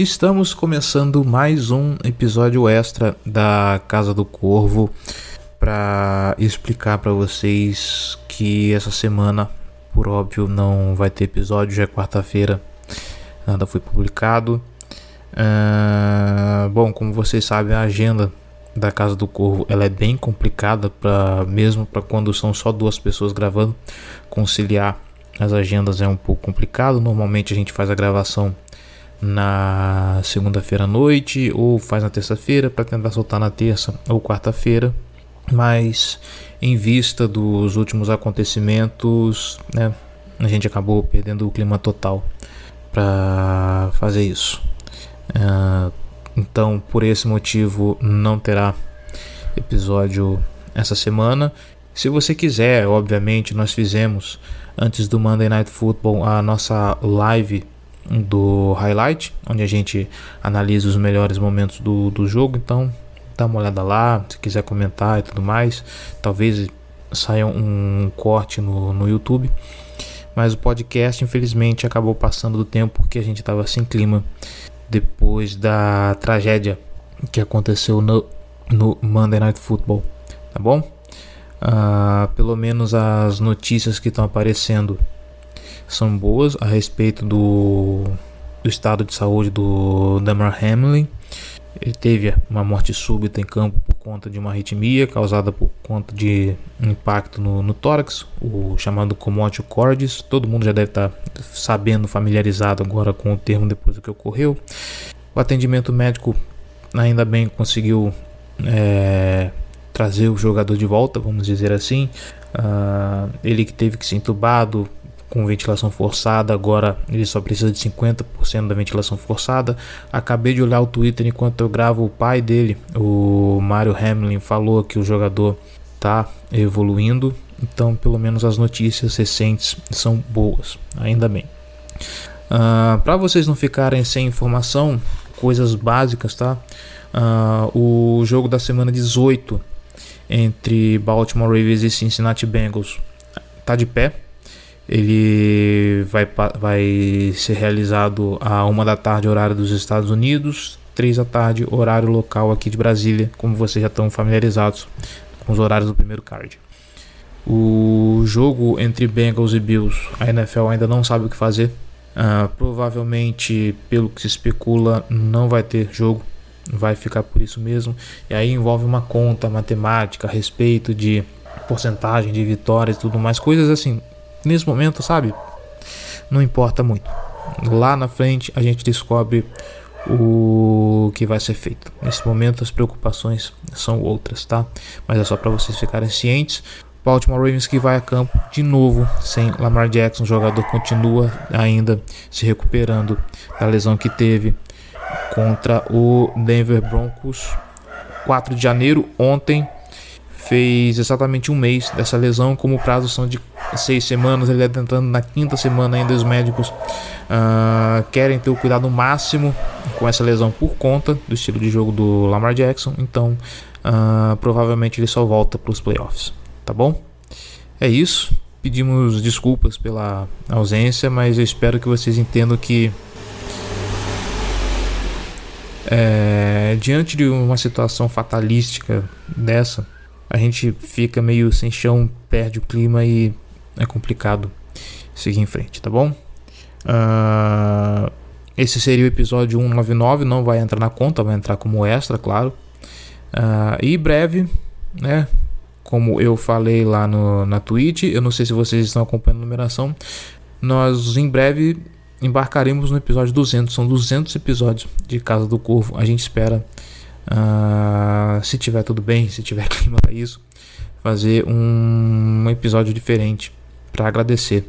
Estamos começando mais um episódio extra da Casa do Corvo para explicar para vocês que essa semana, por óbvio, não vai ter episódio, já é quarta-feira, nada foi publicado. Uh, bom, como vocês sabem, a agenda da Casa do Corvo ela é bem complicada para mesmo para quando são só duas pessoas gravando, conciliar as agendas é um pouco complicado. Normalmente a gente faz a gravação na segunda-feira à noite ou faz na terça-feira para tentar soltar na terça ou quarta-feira. Mas em vista dos últimos acontecimentos, né, a gente acabou perdendo o clima total para fazer isso. Uh, então, por esse motivo, não terá episódio essa semana. Se você quiser, obviamente, nós fizemos antes do Monday Night Football a nossa live do highlight, onde a gente analisa os melhores momentos do, do jogo. Então, dá uma olhada lá, se quiser comentar e tudo mais. Talvez saia um corte no, no YouTube. Mas o podcast, infelizmente, acabou passando do tempo porque a gente estava sem clima depois da tragédia que aconteceu no, no Monday Night Football. Tá bom? Uh, pelo menos as notícias que estão aparecendo são boas a respeito do, do estado de saúde do Damar Hamlin. Ele teve uma morte súbita em campo por conta de uma arritmia causada por conta de impacto no, no tórax, o chamado commotio cordis. Todo mundo já deve estar sabendo, familiarizado agora com o termo depois do que ocorreu. O atendimento médico ainda bem conseguiu é, trazer o jogador de volta, vamos dizer assim. Uh, ele que teve que ser entubado com ventilação forçada, agora ele só precisa de 50% da ventilação forçada. Acabei de olhar o Twitter enquanto eu gravo, o pai dele, o Mario Hamlin, falou que o jogador está evoluindo, então pelo menos as notícias recentes são boas, ainda bem. Uh, ah, Para vocês não ficarem sem informação, coisas básicas, tá? Uh, o jogo da semana 18 entre Baltimore Ravens e Cincinnati Bengals tá de pé ele vai, vai ser realizado a uma da tarde, horário dos Estados Unidos, três da tarde, horário local aqui de Brasília, como vocês já estão familiarizados com os horários do primeiro card. O jogo entre Bengals e Bills, a NFL ainda não sabe o que fazer. Uh, provavelmente, pelo que se especula, não vai ter jogo, vai ficar por isso mesmo. E aí envolve uma conta matemática a respeito de porcentagem de vitórias e tudo mais, coisas assim nesse momento, sabe? Não importa muito. Lá na frente a gente descobre o que vai ser feito. Nesse momento as preocupações são outras, tá? Mas é só para vocês ficarem cientes. Baltimore Ravens que vai a campo de novo sem Lamar Jackson, o jogador continua ainda se recuperando da lesão que teve contra o Denver Broncos 4 de janeiro ontem fez exatamente um mês dessa lesão, como o prazo são de seis semanas, ele é tentando na quinta semana ainda os médicos uh, querem ter o cuidado máximo com essa lesão por conta do estilo de jogo do Lamar Jackson, então uh, provavelmente ele só volta para os playoffs, tá bom? É isso. Pedimos desculpas pela ausência, mas eu espero que vocês entendam que é, diante de uma situação fatalística dessa, a gente fica meio sem chão, perde o clima e é complicado seguir em frente, tá bom? Uh, esse seria o episódio 199, não vai entrar na conta, vai entrar como extra, claro. Uh, e breve, né? Como eu falei lá no, na Twitch, eu não sei se vocês estão acompanhando a numeração, nós em breve embarcaremos no episódio 200. São 200 episódios de Casa do Corvo. A gente espera Uh, se tiver tudo bem, se tiver clima para isso, fazer um episódio diferente para agradecer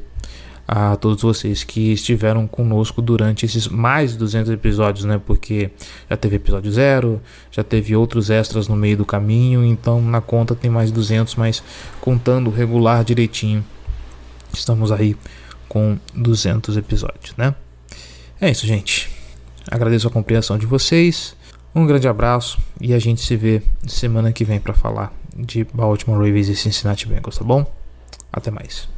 a todos vocês que estiveram conosco durante esses mais de 200 episódios, né? Porque já teve episódio zero, já teve outros extras no meio do caminho, então na conta tem mais de 200, mas contando regular direitinho, estamos aí com 200 episódios, né? É isso, gente. Agradeço a compreensão de vocês. Um grande abraço e a gente se vê semana que vem para falar de Baltimore Ravens e Cincinnati Bengals, tá bom? Até mais.